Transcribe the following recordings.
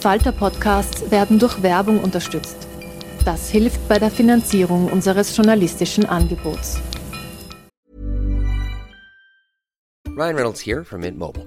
Falter-Podcasts werden durch Werbung unterstützt. Das hilft bei der Finanzierung unseres journalistischen Angebots. Ryan Reynolds here from Mint Mobile.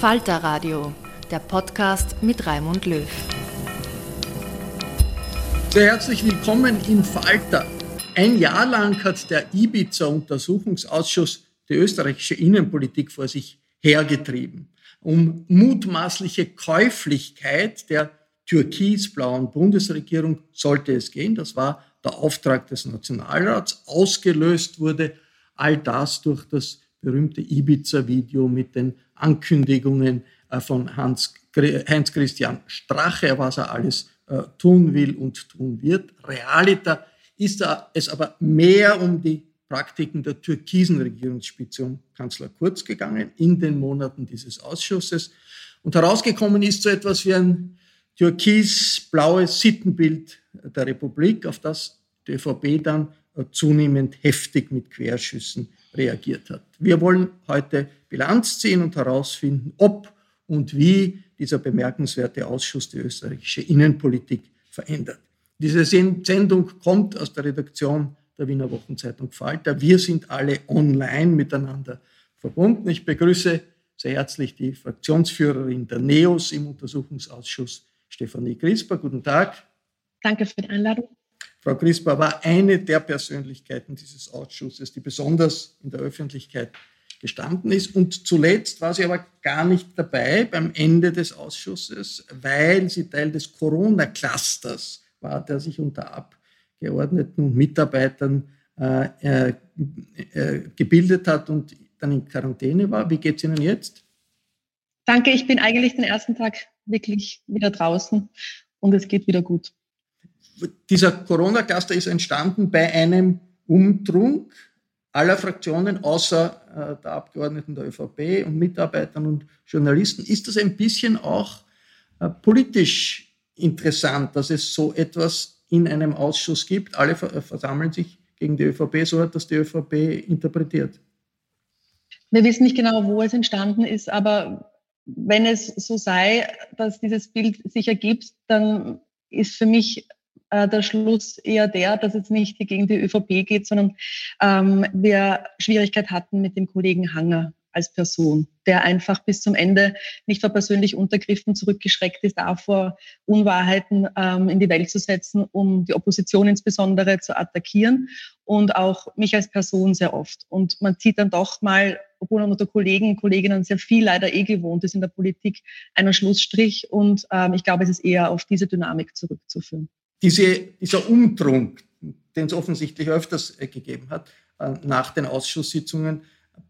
Falter Radio, der Podcast mit Raimund Löw. Sehr herzlich willkommen im Falter. Ein Jahr lang hat der Ibiza-Untersuchungsausschuss die österreichische Innenpolitik vor sich hergetrieben, um mutmaßliche Käuflichkeit der türkisblauen Bundesregierung sollte es gehen. Das war der Auftrag des Nationalrats. Ausgelöst wurde all das durch das berühmte Ibiza-Video mit den Ankündigungen äh, von Hans, Heinz-Christian Strache, was er alles äh, tun will und tun wird. Realita ist es aber mehr um die Praktiken der türkisen Regierungsspitze um Kanzler Kurz gegangen in den Monaten dieses Ausschusses. Und herausgekommen ist so etwas wie ein türkis-blaues Sittenbild der Republik, auf das die ÖVP dann zunehmend heftig mit Querschüssen reagiert hat. Wir wollen heute Bilanz ziehen und herausfinden, ob und wie dieser bemerkenswerte Ausschuss die österreichische Innenpolitik verändert. Diese Sendung kommt aus der Redaktion der Wiener Wochenzeitung Falter. Wir sind alle online miteinander verbunden. Ich begrüße sehr herzlich die Fraktionsführerin der NEOS im Untersuchungsausschuss, Stefanie Grisper. Guten Tag. Danke für die Einladung. Frau Grisper war eine der Persönlichkeiten dieses Ausschusses, die besonders in der Öffentlichkeit gestanden ist. Und zuletzt war sie aber gar nicht dabei beim Ende des Ausschusses, weil sie Teil des Corona-Clusters war, der sich unter Abgeordneten und Mitarbeitern äh, äh, äh, gebildet hat und dann in Quarantäne war. Wie geht es Ihnen jetzt? Danke, ich bin eigentlich den ersten Tag wirklich wieder draußen und es geht wieder gut dieser Corona-Cluster ist entstanden bei einem Umtrunk aller Fraktionen außer äh, der Abgeordneten der ÖVP und Mitarbeitern und Journalisten. Ist das ein bisschen auch äh, politisch interessant, dass es so etwas in einem Ausschuss gibt? Alle äh, versammeln sich gegen die ÖVP, so hat das die ÖVP interpretiert. Wir wissen nicht genau, wo es entstanden ist, aber wenn es so sei, dass dieses Bild sich ergibt, dann ist für mich äh, der Schluss eher der, dass es nicht gegen die ÖVP geht, sondern ähm, wir Schwierigkeit hatten mit dem Kollegen Hanger als Person, der einfach bis zum Ende nicht vor persönlich Untergriffen zurückgeschreckt ist, davor Unwahrheiten ähm, in die Welt zu setzen, um die Opposition insbesondere zu attackieren und auch mich als Person sehr oft. Und man zieht dann doch mal, obwohl man unter Kollegen und Kolleginnen sehr viel leider eh gewohnt ist in der Politik, einen Schlussstrich. Und ähm, ich glaube, es ist eher auf diese Dynamik zurückzuführen diese, dieser Umtrunk, den es offensichtlich öfters äh, gegeben hat, äh, nach den Ausschusssitzungen,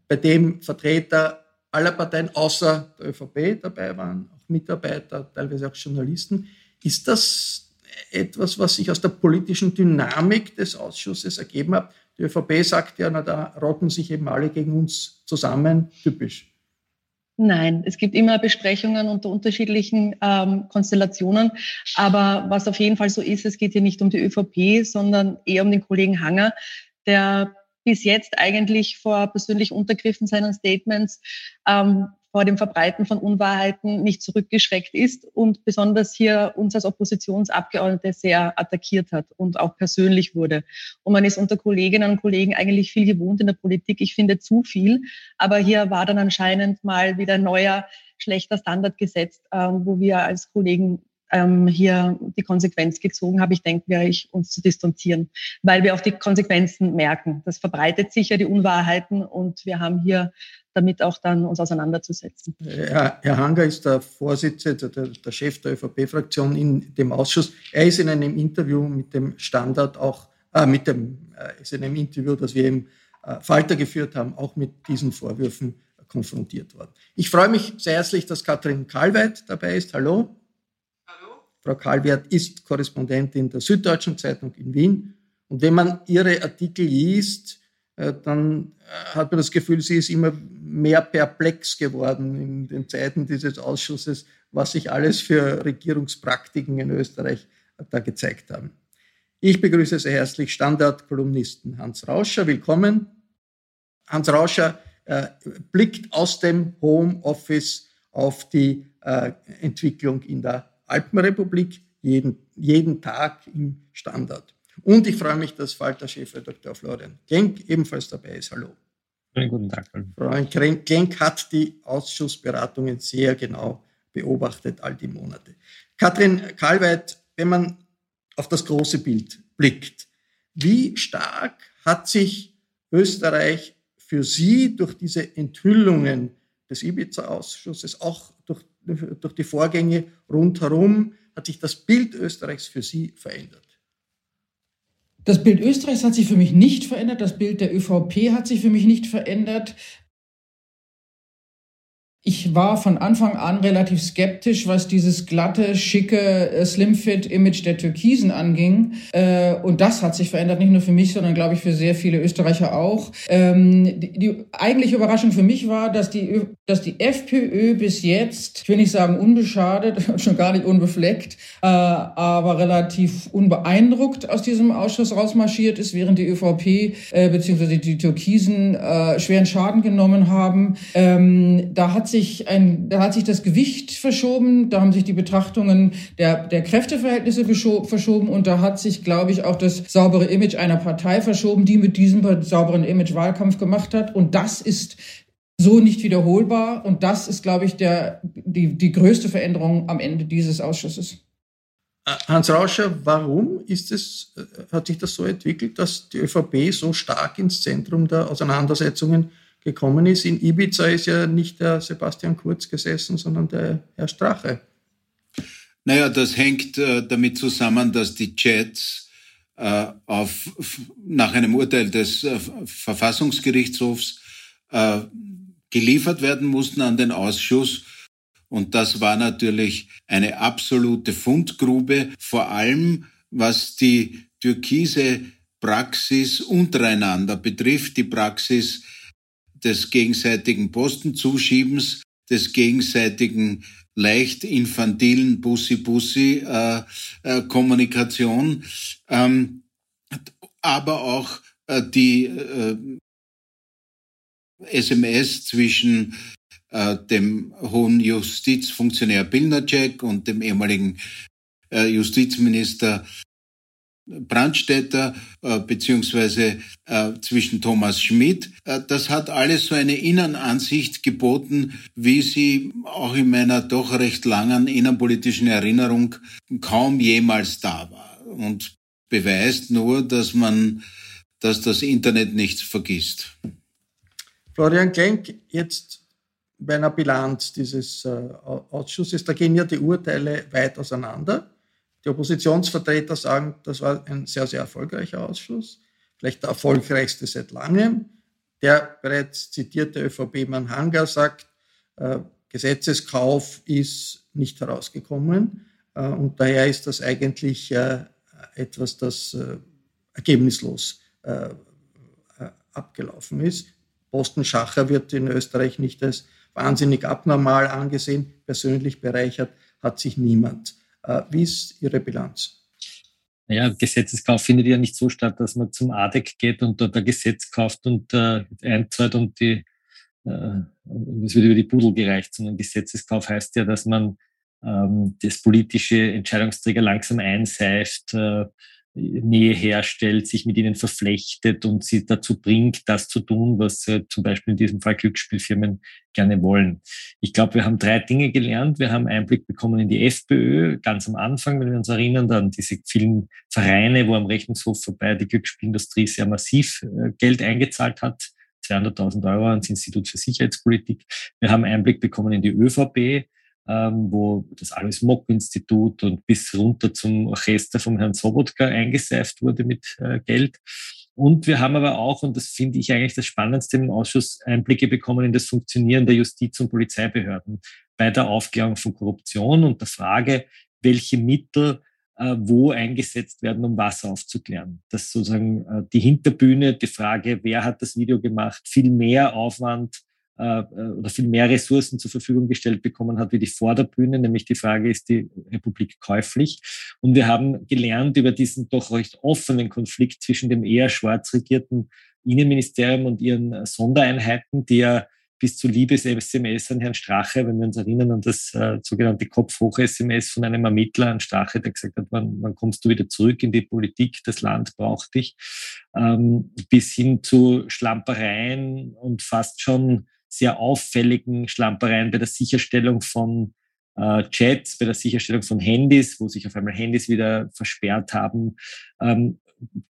bei dem Vertreter aller Parteien außer der ÖVP dabei waren, auch Mitarbeiter, teilweise auch Journalisten. Ist das etwas, was sich aus der politischen Dynamik des Ausschusses ergeben hat. Die ÖVP sagt ja, na, da rotten sich eben alle gegen uns zusammen. Typisch. Nein, es gibt immer Besprechungen unter unterschiedlichen ähm, Konstellationen. Aber was auf jeden Fall so ist, es geht hier nicht um die ÖVP, sondern eher um den Kollegen Hanger, der bis jetzt eigentlich vor persönlich Untergriffen seiner Statements ähm, vor dem Verbreiten von Unwahrheiten nicht zurückgeschreckt ist und besonders hier uns als Oppositionsabgeordnete sehr attackiert hat und auch persönlich wurde. Und man ist unter Kolleginnen und Kollegen eigentlich viel gewohnt in der Politik. Ich finde zu viel. Aber hier war dann anscheinend mal wieder neuer schlechter Standard gesetzt, ähm, wo wir als Kollegen ähm, hier die Konsequenz gezogen habe. Ich denke, wäre ich uns zu distanzieren, weil wir auch die Konsequenzen merken. Das verbreitet sicher die Unwahrheiten und wir haben hier damit auch dann uns auseinanderzusetzen. Herr, Herr Hanger ist der Vorsitzende, der, der Chef der ÖVP-Fraktion in dem Ausschuss. Er ist in einem Interview mit dem Standard auch, äh, mit dem, äh, ist in einem Interview, das wir im äh, Falter geführt haben, auch mit diesen Vorwürfen konfrontiert worden. Ich freue mich sehr herzlich, dass Katrin Kalweit dabei ist. Hallo. Frau Kalwert ist Korrespondentin der Süddeutschen Zeitung in Wien. Und wenn man ihre Artikel liest, äh, dann äh, hat man das Gefühl, sie ist immer mehr perplex geworden in den Zeiten dieses Ausschusses, was sich alles für Regierungspraktiken in Österreich da gezeigt haben. Ich begrüße sehr herzlich Standardkolumnisten Hans Rauscher. Willkommen. Hans Rauscher äh, blickt aus dem Homeoffice auf die äh, Entwicklung in der Alpenrepublik jeden, jeden Tag im Standard. Und ich freue mich, dass Falter-Chef Dr. Florian Genk ebenfalls dabei ist. Hallo. Guten Tag. Florian Genk hat die Ausschussberatungen sehr genau beobachtet, all die Monate. Katrin Karlweit, wenn man auf das große Bild blickt, wie stark hat sich Österreich für Sie durch diese Enthüllungen des Ibiza-Ausschusses, auch durch durch die Vorgänge rundherum hat sich das Bild Österreichs für Sie verändert? Das Bild Österreichs hat sich für mich nicht verändert. Das Bild der ÖVP hat sich für mich nicht verändert. Ich war von Anfang an relativ skeptisch, was dieses glatte, schicke äh, Slimfit-Image der Türkisen anging. Äh, und das hat sich verändert, nicht nur für mich, sondern glaube ich für sehr viele Österreicher auch. Ähm, die, eigentliche Überraschung für mich war, dass die, dass die FPÖ bis jetzt, ich will nicht sagen unbeschadet, schon gar nicht unbefleckt, äh, aber relativ unbeeindruckt aus diesem Ausschuss rausmarschiert ist, während die ÖVP bzw. die Türkisen schweren Schaden genommen haben. Ähm, da hat sich ein, da hat sich das Gewicht verschoben, da haben sich die Betrachtungen der, der Kräfteverhältnisse verschoben und da hat sich, glaube ich, auch das saubere Image einer Partei verschoben, die mit diesem sauberen Image Wahlkampf gemacht hat. Und das ist so nicht wiederholbar. Und das ist, glaube ich, der, die, die größte Veränderung am Ende dieses Ausschusses. Äh, Hans Rauscher, warum ist es, äh, hat sich das so entwickelt, dass die ÖVP so stark ins Zentrum der Auseinandersetzungen gekommen ist. In Ibiza ist ja nicht der Sebastian Kurz gesessen, sondern der Herr Strache. Naja, das hängt äh, damit zusammen, dass die Chats äh, auf, nach einem Urteil des äh, Verfassungsgerichtshofs äh, geliefert werden mussten an den Ausschuss. Und das war natürlich eine absolute Fundgrube, vor allem was die türkise Praxis untereinander betrifft, die Praxis des gegenseitigen Postenzuschiebens, des gegenseitigen leicht infantilen Bussi-Bussi-Kommunikation, äh, äh, ähm, aber auch äh, die äh, SMS zwischen äh, dem hohen Justizfunktionär Pilnacek und dem ehemaligen äh, Justizminister Brandstätter äh, beziehungsweise äh, zwischen Thomas Schmidt. Äh, das hat alles so eine Innenansicht geboten, wie sie auch in meiner doch recht langen innenpolitischen Erinnerung kaum jemals da war und beweist nur, dass man, dass das Internet nichts vergisst. Florian Klenk, jetzt bei einer Bilanz dieses äh, Ausschusses, da gehen ja die Urteile weit auseinander. Die Oppositionsvertreter sagen, das war ein sehr, sehr erfolgreicher Ausschuss, vielleicht der erfolgreichste seit langem. Der bereits zitierte ÖVP-Mann Hanger sagt, äh, Gesetzeskauf ist nicht herausgekommen. Und daher ist das eigentlich etwas, das ergebnislos abgelaufen ist. Posten Schacher wird in Österreich nicht als wahnsinnig abnormal angesehen. Persönlich bereichert hat sich niemand. Wie ist Ihre Bilanz? Naja, Gesetzeskauf findet ja nicht so statt, dass man zum ADEC geht und dort ein Gesetz kauft und äh, einzahlt und die, äh, es wird über die Pudel gereicht, sondern Gesetzeskauf heißt ja, dass man ähm, das politische Entscheidungsträger langsam einseift, äh, Nähe herstellt, sich mit ihnen verflechtet und sie dazu bringt, das zu tun, was äh, zum Beispiel in diesem Fall Glücksspielfirmen gerne wollen. Ich glaube, wir haben drei Dinge gelernt. Wir haben Einblick bekommen in die FPÖ ganz am Anfang, wenn wir uns erinnern, dann diese vielen Vereine, wo am Rechnungshof vorbei die Glücksspielindustrie sehr massiv äh, Geld eingezahlt hat. 200.000 Euro ans Institut für Sicherheitspolitik. Wir haben Einblick bekommen in die ÖVP, ähm, wo das Alois Mock-Institut und bis runter zum Orchester vom Herrn Sobotka eingeseift wurde mit äh, Geld. Und wir haben aber auch, und das finde ich eigentlich das Spannendste im Ausschuss, Einblicke bekommen in das Funktionieren der Justiz- und Polizeibehörden bei der Aufklärung von Korruption und der Frage, welche Mittel äh, wo eingesetzt werden, um was aufzuklären. Dass sozusagen äh, die Hinterbühne, die Frage, wer hat das Video gemacht, viel mehr Aufwand oder viel mehr Ressourcen zur Verfügung gestellt bekommen hat wie die Vorderbühne, nämlich die Frage, ist die Republik käuflich? Und wir haben gelernt über diesen doch recht offenen Konflikt zwischen dem eher schwarz regierten Innenministerium und ihren Sondereinheiten, die ja bis zu Liebes-SMS an Herrn Strache, wenn wir uns erinnern an das äh, sogenannte Kopfhoch-SMS von einem Ermittler an Strache, der gesagt hat, wann, wann kommst du wieder zurück in die Politik, das Land braucht dich, ähm, bis hin zu Schlampereien und fast schon sehr auffälligen Schlampereien bei der Sicherstellung von äh, Chats, bei der Sicherstellung von Handys, wo sich auf einmal Handys wieder versperrt haben, ähm,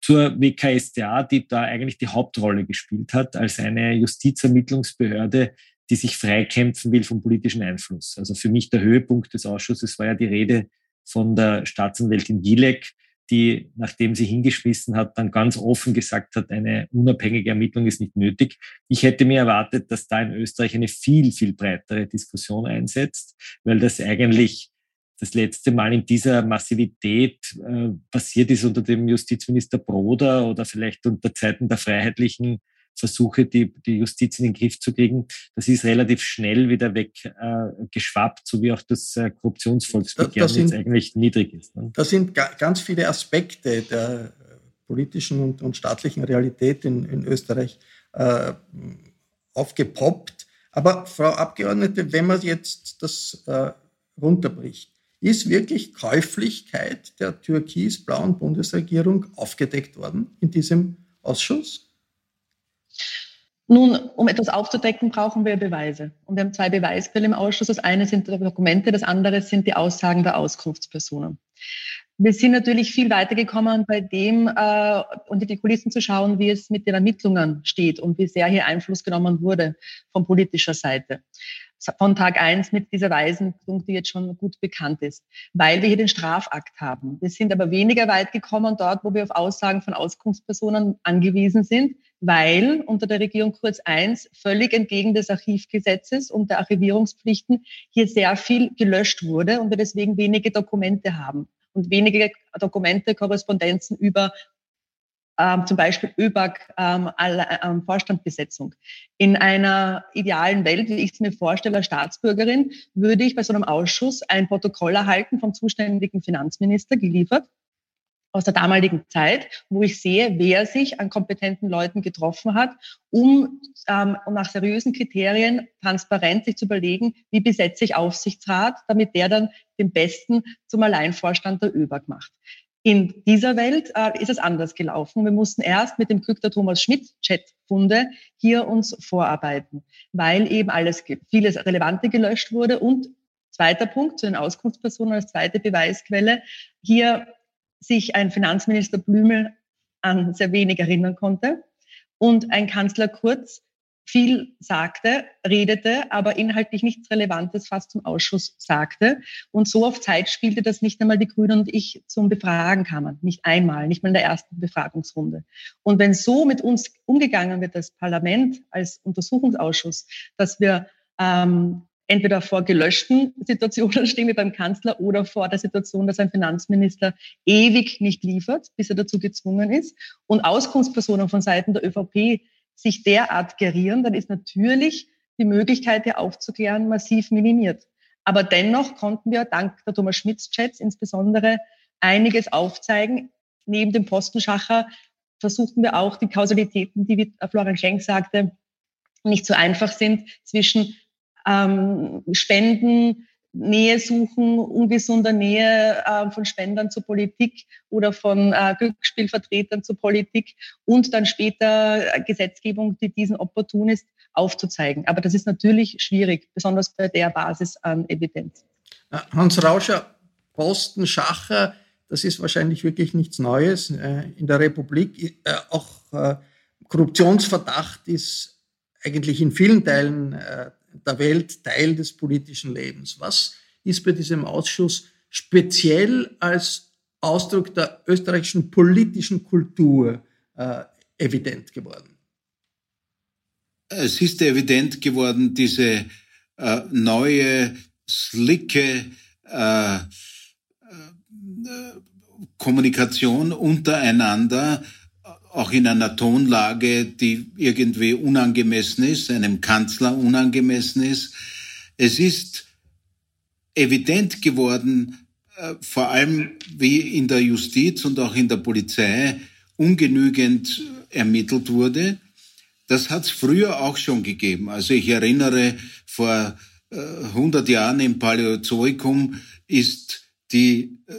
zur WKStA, die da eigentlich die Hauptrolle gespielt hat, als eine Justizermittlungsbehörde, die sich freikämpfen will vom politischen Einfluss. Also für mich der Höhepunkt des Ausschusses war ja die Rede von der Staatsanwältin Gilek, die, nachdem sie hingeschmissen hat, dann ganz offen gesagt hat, eine unabhängige Ermittlung ist nicht nötig. Ich hätte mir erwartet, dass da in Österreich eine viel, viel breitere Diskussion einsetzt, weil das eigentlich das letzte Mal in dieser Massivität äh, passiert ist unter dem Justizminister Broder oder vielleicht unter Zeiten der freiheitlichen Versuche, die, die Justiz in den Griff zu kriegen, das ist relativ schnell wieder weggeschwappt, äh, so wie auch das äh, Korruptionsvolksbegehren da, jetzt eigentlich niedrig ist. Ne? Da sind ga, ganz viele Aspekte der politischen und, und staatlichen Realität in, in Österreich äh, aufgepoppt. Aber Frau Abgeordnete, wenn man jetzt das äh, runterbricht, ist wirklich Käuflichkeit der türkis-blauen Bundesregierung aufgedeckt worden in diesem Ausschuss? Nun, um etwas aufzudecken, brauchen wir Beweise. Und wir haben zwei Beweisquellen im Ausschuss. Das eine sind Dokumente, das andere sind die Aussagen der Auskunftspersonen. Wir sind natürlich viel weitergekommen bei dem, äh, unter die Kulissen zu schauen, wie es mit den Ermittlungen steht und wie sehr hier Einfluss genommen wurde von politischer Seite von Tag eins mit dieser Weisenpunkt, die jetzt schon gut bekannt ist, weil wir hier den Strafakt haben. Wir sind aber weniger weit gekommen dort, wo wir auf Aussagen von Auskunftspersonen angewiesen sind, weil unter der Regierung Kurz I völlig entgegen des Archivgesetzes und der Archivierungspflichten hier sehr viel gelöscht wurde und wir deswegen wenige Dokumente haben und wenige Dokumente, Korrespondenzen über ähm, zum Beispiel ÖBAG ähm, ähm, Vorstandbesetzung. In einer idealen Welt, wie ich es mir vorstelle als Staatsbürgerin, würde ich bei so einem Ausschuss ein Protokoll erhalten vom zuständigen Finanzminister geliefert aus der damaligen Zeit, wo ich sehe, wer sich an kompetenten Leuten getroffen hat, um, ähm, um nach seriösen Kriterien transparent sich zu überlegen, wie besetze ich Aufsichtsrat, damit der dann den Besten zum Alleinvorstand der ÖBAG macht. In dieser Welt äh, ist es anders gelaufen. Wir mussten erst mit dem Glück der Thomas Schmidt Chatfunde hier uns vorarbeiten, weil eben alles, vieles Relevante gelöscht wurde. Und zweiter Punkt zu den Auskunftspersonen als zweite Beweisquelle, hier sich ein Finanzminister Blümel an sehr wenig erinnern konnte und ein Kanzler Kurz viel sagte, redete, aber inhaltlich nichts Relevantes fast zum Ausschuss sagte. Und so auf Zeit spielte, dass nicht einmal die Grünen und ich zum Befragen kamen. Nicht einmal, nicht mal in der ersten Befragungsrunde. Und wenn so mit uns umgegangen wird, das Parlament als Untersuchungsausschuss, dass wir ähm, entweder vor gelöschten Situationen stehen wie beim Kanzler oder vor der Situation, dass ein Finanzminister ewig nicht liefert, bis er dazu gezwungen ist und Auskunftspersonen von Seiten der ÖVP sich derart gerieren, dann ist natürlich die Möglichkeit, hier aufzuklären, massiv minimiert. Aber dennoch konnten wir dank der Thomas Schmitz-Chats insbesondere einiges aufzeigen. Neben dem Postenschacher versuchten wir auch die Kausalitäten, die, wie Florian Schenk sagte, nicht so einfach sind zwischen ähm, Spenden, Nähe suchen, ungesunder Nähe äh, von Spendern zur Politik oder von äh, Glücksspielvertretern zur Politik und dann später äh, Gesetzgebung, die diesen opportun ist, aufzuzeigen. Aber das ist natürlich schwierig, besonders bei der Basis an Evidenz. Hans Rauscher, Posten, Schacher, das ist wahrscheinlich wirklich nichts Neues äh, in der Republik. Äh, auch Korruptionsverdacht ist eigentlich in vielen Teilen der Welt Teil des politischen Lebens. Was ist bei diesem Ausschuss speziell als Ausdruck der österreichischen politischen Kultur äh, evident geworden? Es ist evident geworden, diese äh, neue, slicke äh, äh Kommunikation untereinander, auch in einer Tonlage, die irgendwie unangemessen ist, einem Kanzler unangemessen ist. Es ist evident geworden, äh, vor allem wie in der Justiz und auch in der Polizei ungenügend ermittelt wurde. Das hat es früher auch schon gegeben. Also ich erinnere, vor äh, 100 Jahren im Paläozoikum ist die äh,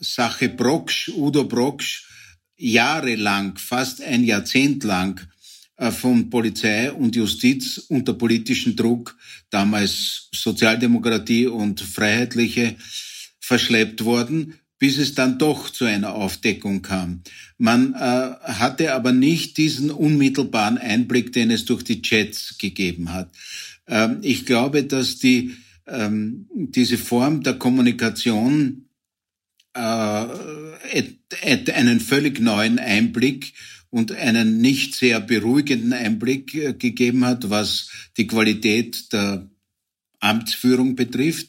Sache Brocksch, Udo Brocksch, jahrelang, fast ein Jahrzehnt lang äh, von Polizei und Justiz unter politischen Druck, damals Sozialdemokratie und Freiheitliche, verschleppt worden, bis es dann doch zu einer Aufdeckung kam. Man äh, hatte aber nicht diesen unmittelbaren Einblick, den es durch die Chats gegeben hat. Ähm, ich glaube, dass die, ähm, diese Form der Kommunikation äh, einen völlig neuen Einblick und einen nicht sehr beruhigenden Einblick äh, gegeben hat, was die Qualität der Amtsführung betrifft.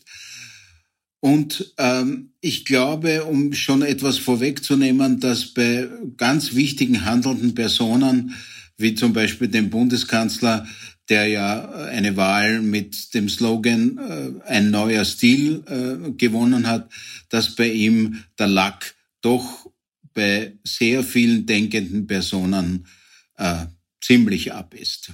Und ähm, ich glaube, um schon etwas vorwegzunehmen, dass bei ganz wichtigen handelnden Personen, wie zum Beispiel dem Bundeskanzler, der ja eine Wahl mit dem Slogan äh, ein neuer Stil äh, gewonnen hat, dass bei ihm der Lack doch bei sehr vielen denkenden Personen äh, ziemlich ab ist.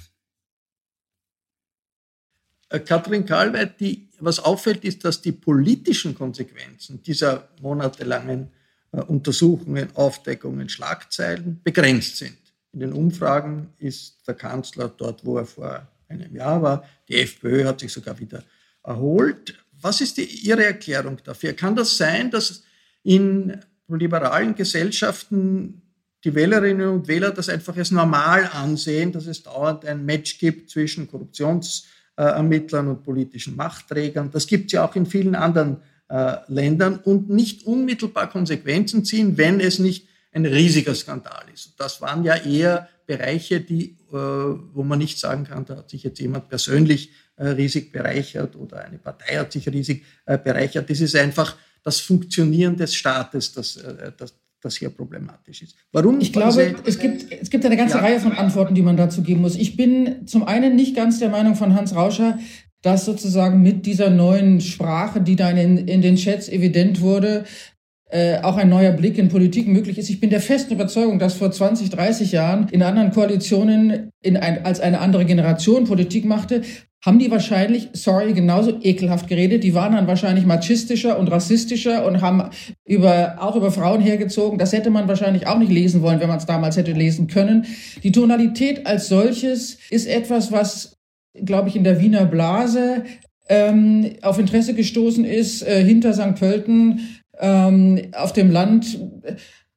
Äh, Katrin Karlweit, die, was auffällt, ist, dass die politischen Konsequenzen dieser monatelangen äh, Untersuchungen, Aufdeckungen, Schlagzeilen begrenzt sind. In den Umfragen ist der Kanzler dort, wo er vor einem Jahr war. Die FPÖ hat sich sogar wieder erholt. Was ist die, Ihre Erklärung dafür? Kann das sein, dass in liberalen Gesellschaften die Wählerinnen und Wähler das einfach als normal ansehen, dass es dauernd ein Match gibt zwischen Korruptionsermittlern und politischen Machtträgern? Das gibt es ja auch in vielen anderen äh, Ländern und nicht unmittelbar Konsequenzen ziehen, wenn es nicht ein riesiger Skandal ist. Das waren ja eher Bereiche, die, äh, wo man nicht sagen kann, da hat sich jetzt jemand persönlich äh, riesig bereichert oder eine Partei hat sich riesig äh, bereichert. Das ist einfach das Funktionieren des Staates, das, das, das hier problematisch ist. Warum? Ich glaube, es gibt, es gibt eine ganze ja. Reihe von Antworten, die man dazu geben muss. Ich bin zum einen nicht ganz der Meinung von Hans Rauscher, dass sozusagen mit dieser neuen Sprache, die da in, in den Chats evident wurde, äh, auch ein neuer Blick in Politik möglich ist. Ich bin der festen Überzeugung, dass vor 20, 30 Jahren in anderen Koalitionen in ein, als eine andere Generation Politik machte, haben die wahrscheinlich, sorry, genauso ekelhaft geredet. Die waren dann wahrscheinlich machistischer und rassistischer und haben über, auch über Frauen hergezogen. Das hätte man wahrscheinlich auch nicht lesen wollen, wenn man es damals hätte lesen können. Die Tonalität als solches ist etwas, was, glaube ich, in der Wiener Blase ähm, auf Interesse gestoßen ist, äh, hinter St. Pölten ähm, auf dem Land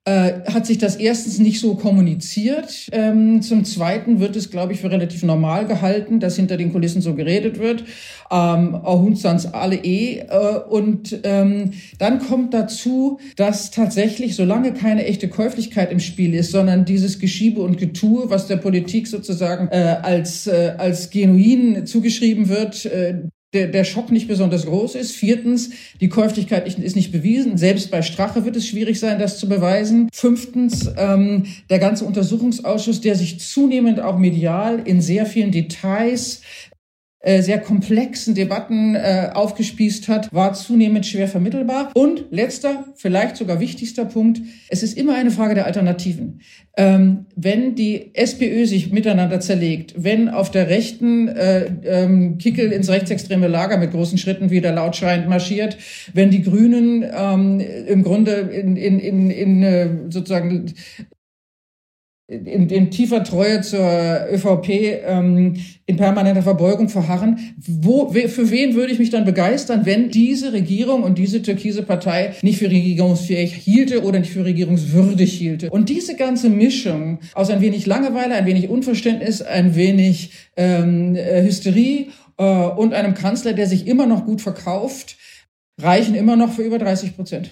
äh, hat sich das erstens nicht so kommuniziert. Ähm, zum Zweiten wird es, glaube ich, für relativ normal gehalten, dass hinter den Kulissen so geredet wird. Ähm, auch uns alle eh. Äh, und ähm, dann kommt dazu, dass tatsächlich, solange keine echte Käuflichkeit im Spiel ist, sondern dieses Geschiebe und Getue, was der Politik sozusagen äh, als, äh, als genuin zugeschrieben wird, äh, der, der Schock nicht besonders groß ist. Viertens, die Käuflichkeit ist nicht bewiesen. Selbst bei Strache wird es schwierig sein, das zu beweisen. Fünftens, ähm, der ganze Untersuchungsausschuss, der sich zunehmend auch medial in sehr vielen Details sehr komplexen Debatten äh, aufgespießt hat, war zunehmend schwer vermittelbar. Und letzter, vielleicht sogar wichtigster Punkt, es ist immer eine Frage der Alternativen. Ähm, wenn die SPÖ sich miteinander zerlegt, wenn auf der Rechten äh, ähm, Kickel ins rechtsextreme Lager mit großen Schritten wieder lautschreiend marschiert, wenn die Grünen ähm, im Grunde in, in, in, in äh, sozusagen in, in tiefer Treue zur ÖVP ähm, in permanenter Verbeugung verharren. Wo, für wen würde ich mich dann begeistern, wenn diese Regierung und diese türkise Partei nicht für regierungsfähig hielte oder nicht für regierungswürdig hielte? Und diese ganze Mischung aus ein wenig Langeweile, ein wenig Unverständnis, ein wenig ähm, äh, Hysterie äh, und einem Kanzler, der sich immer noch gut verkauft, reichen immer noch für über 30 Prozent.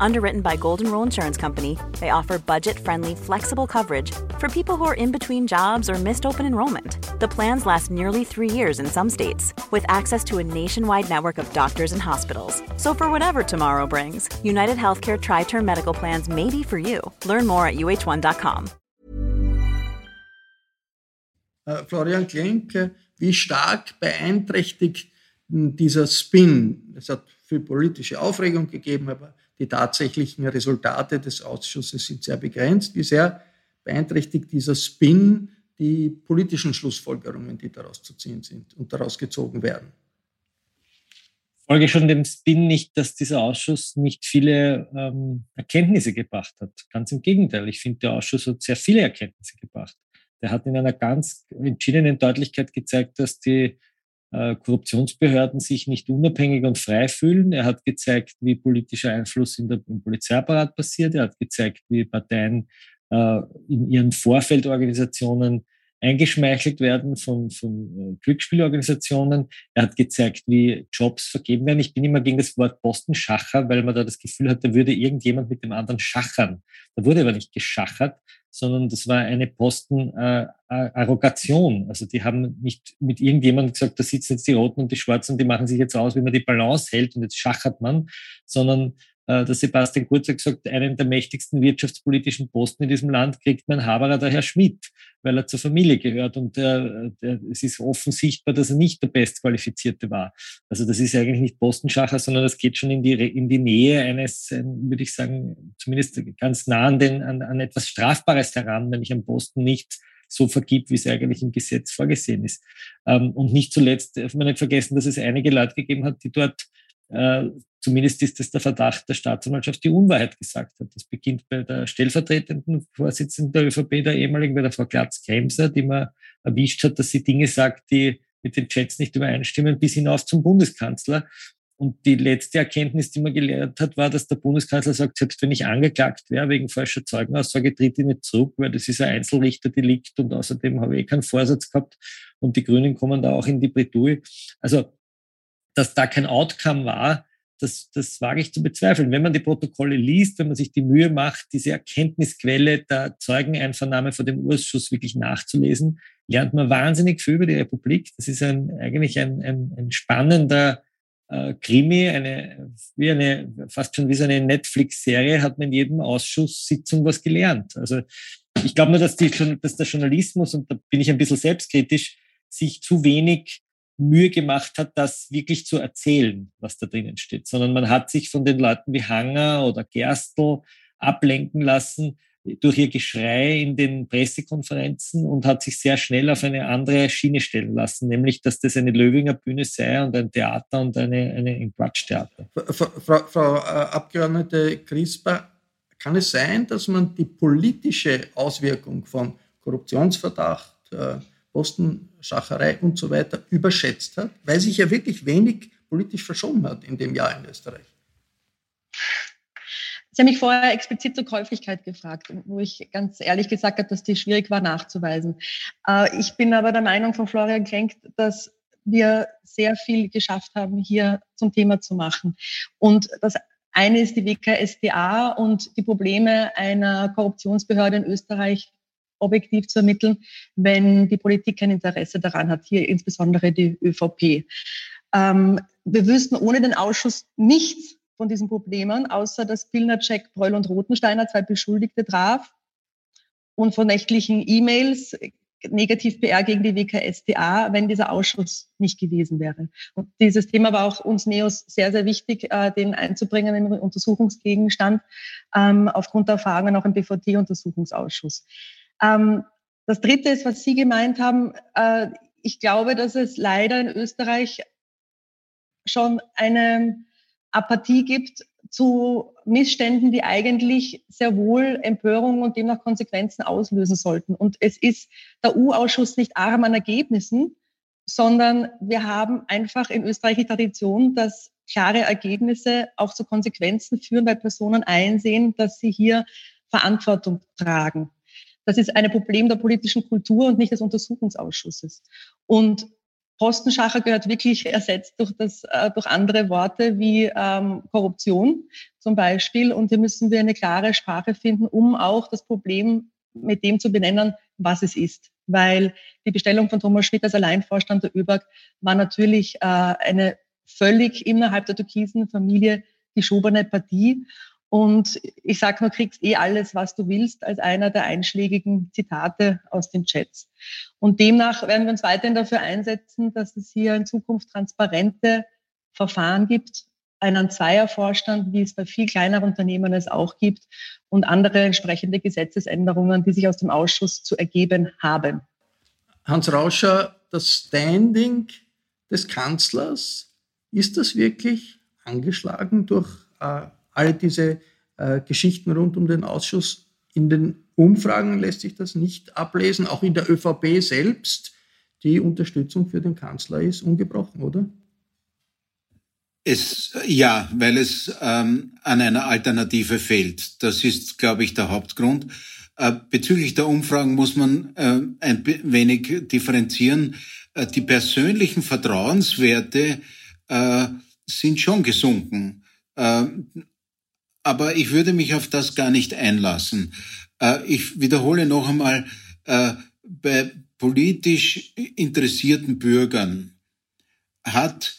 Underwritten by Golden Rule Insurance Company, they offer budget friendly, flexible coverage for people who are in between jobs or missed open enrollment. The plans last nearly three years in some states, with access to a nationwide network of doctors and hospitals. So, for whatever tomorrow brings, United Healthcare Tri Term Medical Plans may be for you. Learn more at uh1.com. Äh, Florian Klenk, äh, wie stark beeinträchtigt dieser Spin? Es hat viel politische Aufregung gegeben, aber die tatsächlichen Resultate des Ausschusses sind sehr begrenzt. Wie sehr beeinträchtigt dieser Spin die politischen Schlussfolgerungen, die daraus zu ziehen sind und daraus gezogen werden? folge schon dem Spin nicht, dass dieser Ausschuss nicht viele ähm, Erkenntnisse gebracht hat. Ganz im Gegenteil. Ich finde, der Ausschuss hat sehr viele Erkenntnisse gebracht der hat in einer ganz entschiedenen Deutlichkeit gezeigt, dass die Korruptionsbehörden sich nicht unabhängig und frei fühlen. Er hat gezeigt, wie politischer Einfluss in der, im Polizeiapparat passiert. Er hat gezeigt, wie Parteien äh, in ihren Vorfeldorganisationen eingeschmeichelt werden von, von äh, Glücksspielorganisationen. Er hat gezeigt, wie Jobs vergeben werden. Ich bin immer gegen das Wort Postenschacher, weil man da das Gefühl hat, da würde irgendjemand mit dem anderen schachern. Da wurde aber nicht geschachert, sondern das war eine Posten-Arrogation. Äh, also die haben nicht mit irgendjemandem gesagt, da sitzen jetzt die Roten und die Schwarzen, die machen sich jetzt aus, wie man die Balance hält und jetzt schachert man, sondern äh, der Sebastian Kurz hat gesagt, einen der mächtigsten wirtschaftspolitischen Posten in diesem Land kriegt mein Haberer, der Herr Schmidt, weil er zur Familie gehört. Und der, der, es ist offen sichtbar, dass er nicht der Bestqualifizierte war. Also das ist eigentlich nicht Postenschacher, sondern das geht schon in die, in die Nähe eines, würde ich sagen, zumindest ganz nah an, den, an, an etwas Strafbares heran, wenn ich am Posten nicht so vergibt, wie es eigentlich im Gesetz vorgesehen ist. Ähm, und nicht zuletzt darf man nicht vergessen, dass es einige Leute gegeben hat, die dort äh, zumindest ist es der Verdacht der Staatsanwaltschaft, die Unwahrheit gesagt hat. Das beginnt bei der stellvertretenden Vorsitzenden der ÖVP, der ehemaligen, bei der Frau Glatz-Kremser, die man erwischt hat, dass sie Dinge sagt, die mit den Chats nicht übereinstimmen, bis hinauf zum Bundeskanzler. Und die letzte Erkenntnis, die man gelernt hat, war, dass der Bundeskanzler sagt, selbst wenn ich angeklagt wäre wegen falscher Zeugenaussage, tritt ich nicht zurück, weil das ist ein Einzelrichterdelikt und außerdem habe ich eh keinen Vorsatz gehabt und die Grünen kommen da auch in die Bredouille. Also dass da kein Outcome war, das, das wage ich zu bezweifeln. Wenn man die Protokolle liest, wenn man sich die Mühe macht, diese Erkenntnisquelle der Zeugeneinvernahme vor dem Urschuss wirklich nachzulesen, lernt man wahnsinnig viel über die Republik. Das ist ein, eigentlich ein, ein, ein spannender äh, Krimi, eine, wie eine, fast schon wie so eine Netflix-Serie, hat man in jedem Ausschusssitzung was gelernt. Also ich glaube nur, dass, die, dass der Journalismus, und da bin ich ein bisschen selbstkritisch, sich zu wenig Mühe gemacht hat, das wirklich zu erzählen, was da drinnen steht, sondern man hat sich von den Leuten wie Hanger oder Gerstl ablenken lassen durch ihr Geschrei in den Pressekonferenzen und hat sich sehr schnell auf eine andere Schiene stellen lassen, nämlich dass das eine Löwinger Bühne sei und ein Theater und eine, eine ein Quatschtheater. Frau, Frau, Frau äh, Abgeordnete Crispa, kann es sein, dass man die politische Auswirkung von Korruptionsverdacht, äh, Postenschacherei und so weiter überschätzt hat, weil sich ja wirklich wenig politisch verschoben hat in dem Jahr in Österreich. Sie haben mich vorher explizit zur Käuflichkeit gefragt, wo ich ganz ehrlich gesagt habe, dass die schwierig war nachzuweisen. Äh, ich bin aber der Meinung von Florian Krenk, dass wir sehr viel geschafft haben, hier zum Thema zu machen. Und das eine ist die WKSDA und die Probleme einer Korruptionsbehörde in Österreich objektiv zu ermitteln, wenn die Politik kein Interesse daran hat, hier insbesondere die ÖVP. Ähm, wir wüssten ohne den Ausschuss nichts von diesen Problemen, außer dass Pilnacek, Breul und Rotensteiner, zwei Beschuldigte, traf und von nächtlichen E-Mails Negativ-PR gegen die WKSDA, wenn dieser Ausschuss nicht gewesen wäre. Und dieses Thema war auch uns Neos sehr, sehr wichtig, äh, den einzubringen im Untersuchungsgegenstand, ähm, aufgrund der Erfahrungen auch im BVT-Untersuchungsausschuss. Ähm, das Dritte ist, was Sie gemeint haben. Äh, ich glaube, dass es leider in Österreich schon eine Apathie gibt zu Missständen, die eigentlich sehr wohl Empörung und demnach Konsequenzen auslösen sollten. Und es ist der U-Ausschuss nicht arm an Ergebnissen, sondern wir haben einfach in Österreich die Tradition, dass klare Ergebnisse auch zu Konsequenzen führen, weil Personen einsehen, dass sie hier Verantwortung tragen. Das ist ein Problem der politischen Kultur und nicht des Untersuchungsausschusses. Und Postenschacher gehört wirklich ersetzt durch, das, äh, durch andere Worte wie ähm, Korruption zum Beispiel. Und hier müssen wir eine klare Sprache finden, um auch das Problem mit dem zu benennen, was es ist. Weil die Bestellung von Thomas Schmidt als Alleinvorstand der ÖBAG war natürlich äh, eine völlig innerhalb der türkisen Familie geschobene Partie. Und ich sage nur, kriegst eh alles, was du willst, als einer der einschlägigen Zitate aus den Chats. Und demnach werden wir uns weiterhin dafür einsetzen, dass es hier in Zukunft transparente Verfahren gibt, einen Zweiervorstand, wie es bei viel kleineren Unternehmen es auch gibt, und andere entsprechende Gesetzesänderungen, die sich aus dem Ausschuss zu ergeben haben. Hans Rauscher, das Standing des Kanzlers, ist das wirklich angeschlagen durch äh, all diese äh, Geschichten rund um den Ausschuss. In den Umfragen lässt sich das nicht ablesen. Auch in der ÖVP selbst. Die Unterstützung für den Kanzler ist ungebrochen, oder? Es, ja, weil es ähm, an einer Alternative fehlt. Das ist, glaube ich, der Hauptgrund. Äh, bezüglich der Umfragen muss man äh, ein wenig differenzieren. Äh, die persönlichen Vertrauenswerte sind schon gesunken. Äh, aber ich würde mich auf das gar nicht einlassen. Äh, ich wiederhole noch einmal, äh, bei politisch interessierten Bürgern hat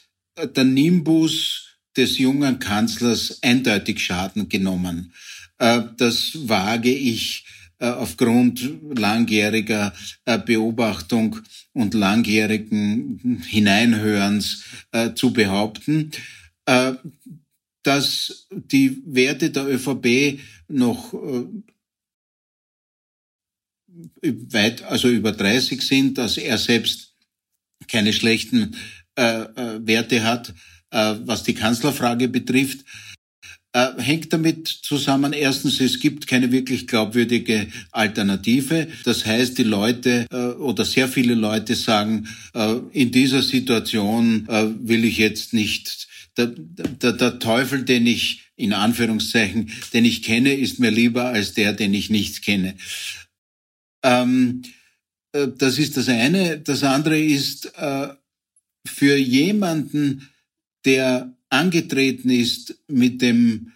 der Nimbus des jungen Kanzlers eindeutig Schaden genommen. Äh, das wage ich aufgrund langjähriger Beobachtung und langjährigen Hineinhörens zu behaupten dass die Werte der ÖVP noch äh, weit, also über 30 sind, dass er selbst keine schlechten äh, äh, Werte hat, äh, was die Kanzlerfrage betrifft, äh, hängt damit zusammen. Erstens, es gibt keine wirklich glaubwürdige Alternative. Das heißt, die Leute äh, oder sehr viele Leute sagen, in dieser Situation will ich jetzt nicht der, der, der Teufel, den ich in Anführungszeichen, den ich kenne, ist mir lieber als der, den ich nicht kenne. Ähm, äh, das ist das eine. Das andere ist äh, für jemanden, der angetreten ist mit dem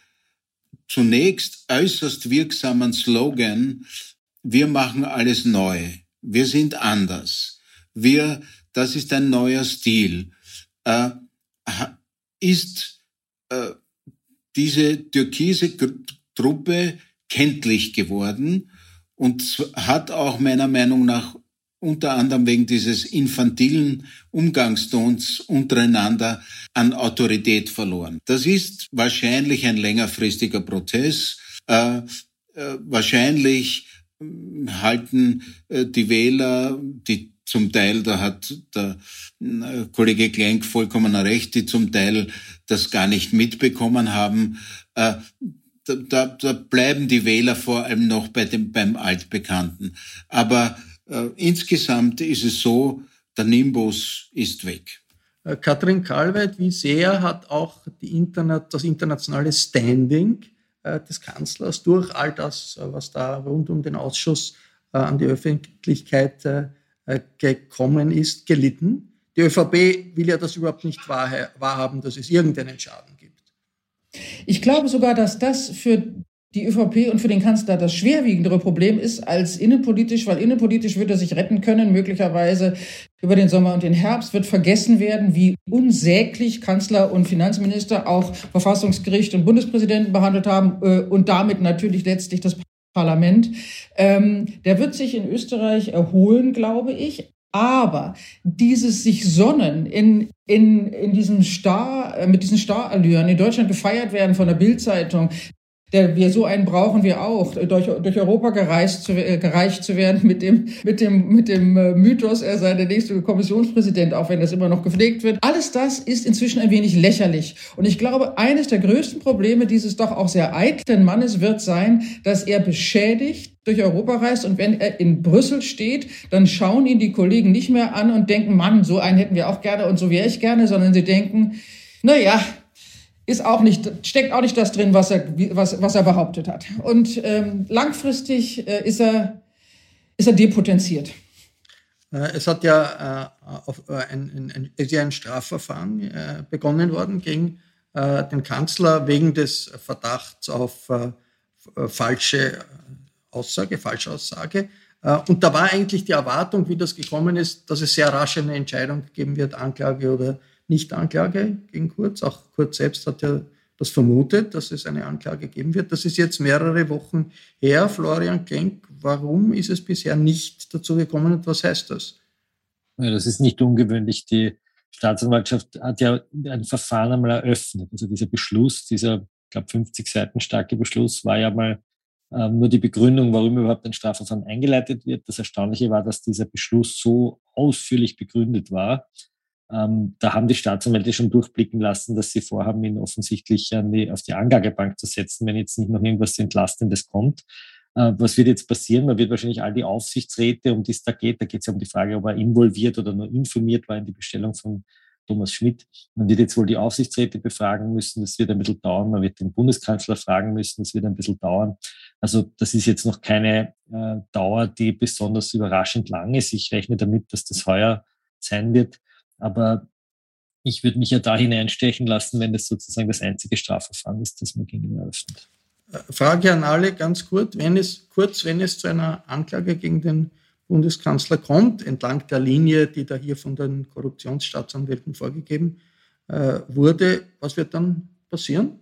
zunächst äußerst wirksamen Slogan, wir machen alles neu, wir sind anders, wir, das ist ein neuer Stil, äh, ist äh, diese türkise Truppe kenntlich geworden und hat auch meiner Meinung nach unter anderem wegen dieses infantilen Umgangstons untereinander an Autorität verloren. Das ist wahrscheinlich ein längerfristiger Prozess. Äh, äh, wahrscheinlich hm, halten äh, die Wähler, die zum Teil, da hat der äh, Kollege Klenk vollkommen recht, die zum Teil das gar nicht mitbekommen haben. Äh, da, da, da bleiben die Wähler vor allem noch bei dem, beim Altbekannten. Aber äh, insgesamt ist es so, der Nimbus ist weg. Äh, Katrin Kalweit, wie sehr hat auch Internet, das internationale Standing äh, des Kanzlers durch all das, äh, was da rund um den Ausschuss an die Öffentlichkeit gekommen ist, gelitten. Die ÖVP will ja das überhaupt nicht wahrhaben, dass es irgendeinen Schaden gibt. Ich glaube sogar, dass das für die ÖVP und für den Kanzler das schwerwiegendere Problem ist als innenpolitisch, weil innenpolitisch wird er sich retten können, möglicherweise über den Sommer und den Herbst, wird vergessen werden, wie unsäglich Kanzler und Finanzminister auch Verfassungsgericht und Bundespräsidenten behandelt haben äh, und damit natürlich letztlich das Parlament. Ähm, der wird sich in Österreich erholen, glaube ich. Aber dieses sich sonnen in, in, in diesem Star, äh, mit diesen Starallüren in Deutschland gefeiert werden von der Bildzeitung, der wir so einen brauchen wir auch, durch, durch Europa gereist zu, äh, gereicht zu werden mit dem, mit dem, mit dem äh, Mythos, er sei der nächste Kommissionspräsident, auch wenn das immer noch gepflegt wird. Alles das ist inzwischen ein wenig lächerlich. Und ich glaube, eines der größten Probleme dieses doch auch sehr eitlen Mannes wird sein, dass er beschädigt durch Europa reist und wenn er in Brüssel steht, dann schauen ihn die Kollegen nicht mehr an und denken, Mann, so einen hätten wir auch gerne und so wäre ich gerne, sondern sie denken, na ja, ist auch nicht, steckt auch nicht das drin, was er, was, was er behauptet hat. Und ähm, langfristig äh, ist, er, ist er depotenziert. Äh, es hat ja äh, auf, äh, ein, ein, ist ja ein Strafverfahren äh, begonnen worden gegen äh, den Kanzler wegen des Verdachts auf falsche Aussage, Falschaussage. Und da war eigentlich die Erwartung, wie das gekommen ist, dass es sehr rasch eine Entscheidung geben wird, Anklage oder nicht-Anklage gegen Kurz. Auch Kurz selbst hat ja das vermutet, dass es eine Anklage geben wird. Das ist jetzt mehrere Wochen her. Florian Klenk, warum ist es bisher nicht dazu gekommen und was heißt das? Ja, das ist nicht ungewöhnlich. Die Staatsanwaltschaft hat ja ein Verfahren einmal eröffnet. Also dieser Beschluss, dieser, ich glaube, 50 Seiten starke Beschluss war ja mal ähm, nur die Begründung, warum überhaupt ein Strafverfahren eingeleitet wird. Das Erstaunliche war, dass dieser Beschluss so ausführlich begründet war, ähm, da haben die Staatsanwälte schon durchblicken lassen, dass sie vorhaben, ihn offensichtlich die, auf die Anklagebank zu setzen, wenn jetzt nicht noch irgendwas Entlastendes kommt. Äh, was wird jetzt passieren? Man wird wahrscheinlich all die Aufsichtsräte, um die es da geht, da geht es ja um die Frage, ob er involviert oder nur informiert war in die Bestellung von Thomas Schmidt. Man wird jetzt wohl die Aufsichtsräte befragen müssen. Das wird ein bisschen dauern. Man wird den Bundeskanzler fragen müssen. Das wird ein bisschen dauern. Also das ist jetzt noch keine äh, Dauer, die besonders überraschend lang ist. Ich rechne damit, dass das heuer sein wird. Aber ich würde mich ja da hineinstechen lassen, wenn das sozusagen das einzige Strafverfahren ist, das man gegen ihn eröffnet. Äh, Frage an alle ganz kurz, wenn es, kurz, wenn es zu einer Anklage gegen den Bundeskanzler kommt, entlang der Linie, die da hier von den Korruptionsstaatsanwälten vorgegeben äh, wurde, was wird dann passieren?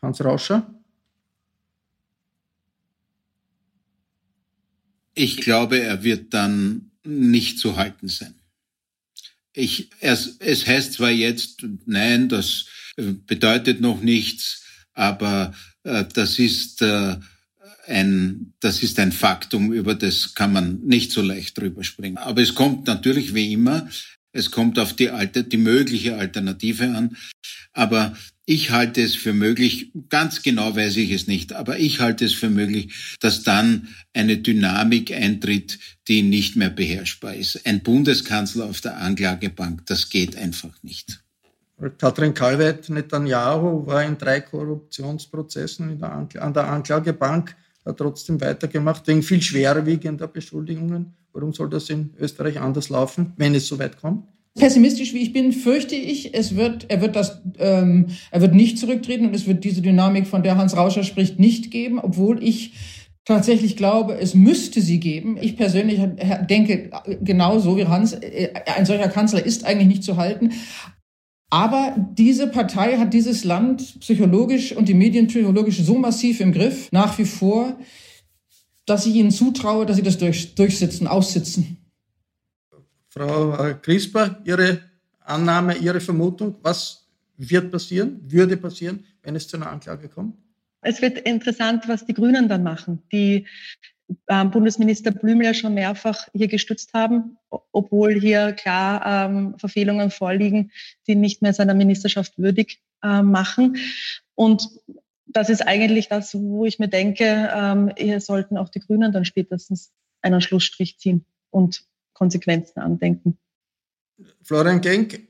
Hans Rauscher? Ich glaube, er wird dann nicht zu halten sein. Ich, es, es heißt zwar jetzt, nein, das äh, bedeutet noch nichts, aber äh, das ist äh, ein, das ist ein Faktum, über das kann man nicht so leicht drüber springen. Aber es kommt natürlich wie immer, es kommt auf die, alte, die mögliche Alternative an. Aber ich halte es für möglich, ganz genau weiß ich es nicht, aber ich halte es für möglich, dass dann eine Dynamik eintritt, die nicht mehr beherrschbar ist. Ein Bundeskanzler auf der Anklagebank, das geht einfach nicht. Katrin Kalweit Netanyahu war in drei Korruptionsprozessen an der Anklagebank, hat trotzdem weitergemacht, wegen viel schwerwiegender Beschuldigungen. Warum soll das in Österreich anders laufen, wenn es so weit kommt? pessimistisch wie ich bin, fürchte ich, es wird, er wird das, ähm, er wird nicht zurücktreten und es wird diese Dynamik, von der Hans Rauscher spricht, nicht geben, obwohl ich tatsächlich glaube, es müsste sie geben. Ich persönlich denke genauso wie Hans, äh, ein solcher Kanzler ist eigentlich nicht zu halten. Aber diese Partei hat dieses Land psychologisch und die Medien psychologisch so massiv im Griff, nach wie vor, dass ich ihnen zutraue, dass sie das durch, durchsitzen, aussitzen. Frau äh, Crisper, Ihre Annahme, Ihre Vermutung, was wird passieren, würde passieren, wenn es zu einer Anklage kommt? Es wird interessant, was die Grünen dann machen, die äh, Bundesminister Blümel ja schon mehrfach hier gestützt haben, obwohl hier klar ähm, Verfehlungen vorliegen, die nicht mehr seiner Ministerschaft würdig äh, machen. Und das ist eigentlich das, wo ich mir denke, ähm, hier sollten auch die Grünen dann spätestens einen Schlussstrich ziehen und Konsequenzen andenken. Florian Genk,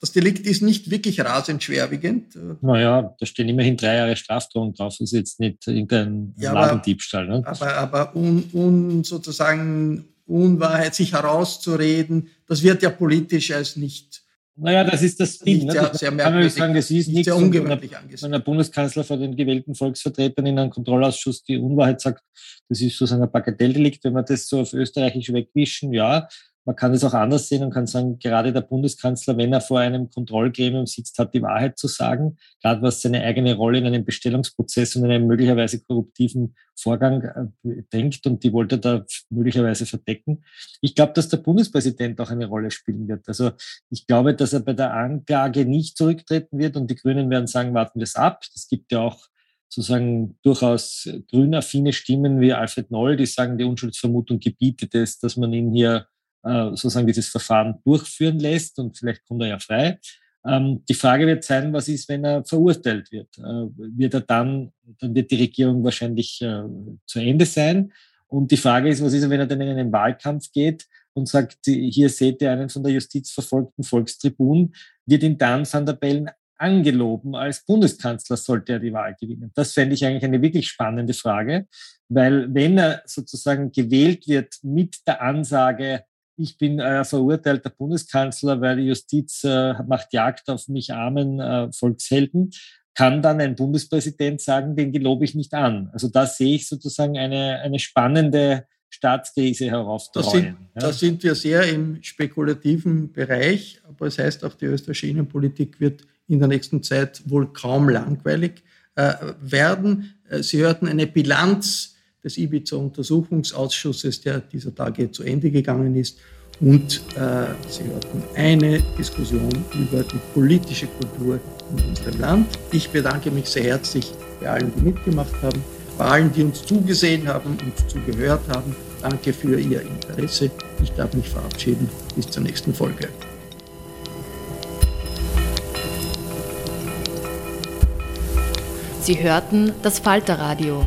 das Delikt ist nicht wirklich rasend schwerwiegend. Naja, da stehen immerhin drei Jahre Strafdrohung drauf. Ist jetzt nicht irgendein ja, Ladendiebstahl. Ne? Aber, aber un, un sozusagen Unwahrheit, sich herauszureden, das wird ja politisch als nicht naja, das ist das Bild. Ne? Sehr, sehr kann man sagen, das ist nicht sehr ungewöhnlich angesehen. Wenn der Bundeskanzler vor den gewählten Volksvertretern in einem Kontrollausschuss die Unwahrheit sagt, das ist sozusagen ein Bagatelldelikt, wenn man das so auf österreichisch wegwischen, ja, man kann es auch anders sehen und kann sagen, gerade der Bundeskanzler, wenn er vor einem Kontrollgremium sitzt, hat die Wahrheit zu sagen, gerade was seine eigene Rolle in einem Bestellungsprozess und in einem möglicherweise korruptiven Vorgang äh, denkt und die wollte er da möglicherweise verdecken. Ich glaube, dass der Bundespräsident auch eine Rolle spielen wird. Also ich glaube, dass er bei der Anklage nicht zurücktreten wird und die Grünen werden sagen, warten wir es ab. Es gibt ja auch sozusagen durchaus grünaffine Stimmen wie Alfred Noll, die sagen, die Unschuldsvermutung gebietet es, dass man ihn hier äh, sozusagen dieses Verfahren durchführen lässt und vielleicht kommt er ja frei. Ähm, die Frage wird sein, was ist, wenn er verurteilt wird? Äh, wird er dann, dann wird die Regierung wahrscheinlich äh, zu Ende sein. Und die Frage ist, was ist, wenn er dann in einen Wahlkampf geht und sagt, hier seht ihr einen von der Justiz verfolgten Volkstribun, wird ihn dann Van der Bellen angeloben als Bundeskanzler, sollte er die Wahl gewinnen? Das fände ich eigentlich eine wirklich spannende Frage, weil wenn er sozusagen gewählt wird mit der Ansage, ich bin äh, verurteilter Bundeskanzler, weil die Justiz äh, macht Jagd auf mich armen äh, Volkshelden, kann dann ein Bundespräsident sagen, den gelobe ich nicht an. Also da sehe ich sozusagen eine, eine spannende Staatskrise heraufdrehen. Da sind, ja. da sind wir sehr im spekulativen Bereich, aber es heißt auch, die österreichische Innenpolitik wird in der nächsten Zeit wohl kaum langweilig äh, werden. Äh, Sie hörten eine Bilanz des Ibiza-Untersuchungsausschusses, der dieser Tage zu Ende gegangen ist. Und äh, Sie hörten eine Diskussion über die politische Kultur in unserem Land. Ich bedanke mich sehr herzlich bei allen, die mitgemacht haben, bei allen, die uns zugesehen haben und zugehört haben. Danke für Ihr Interesse. Ich darf mich verabschieden. Bis zur nächsten Folge. Sie hörten das Falterradio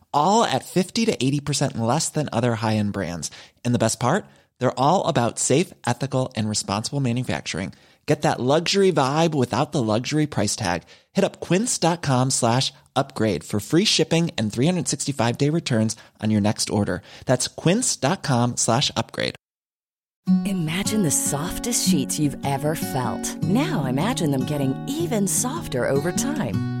all at 50 to 80% less than other high-end brands. And the best part? They're all about safe, ethical, and responsible manufacturing. Get that luxury vibe without the luxury price tag. Hit up quince.com slash upgrade for free shipping and 365-day returns on your next order. That's quince.com slash upgrade. Imagine the softest sheets you've ever felt. Now imagine them getting even softer over time.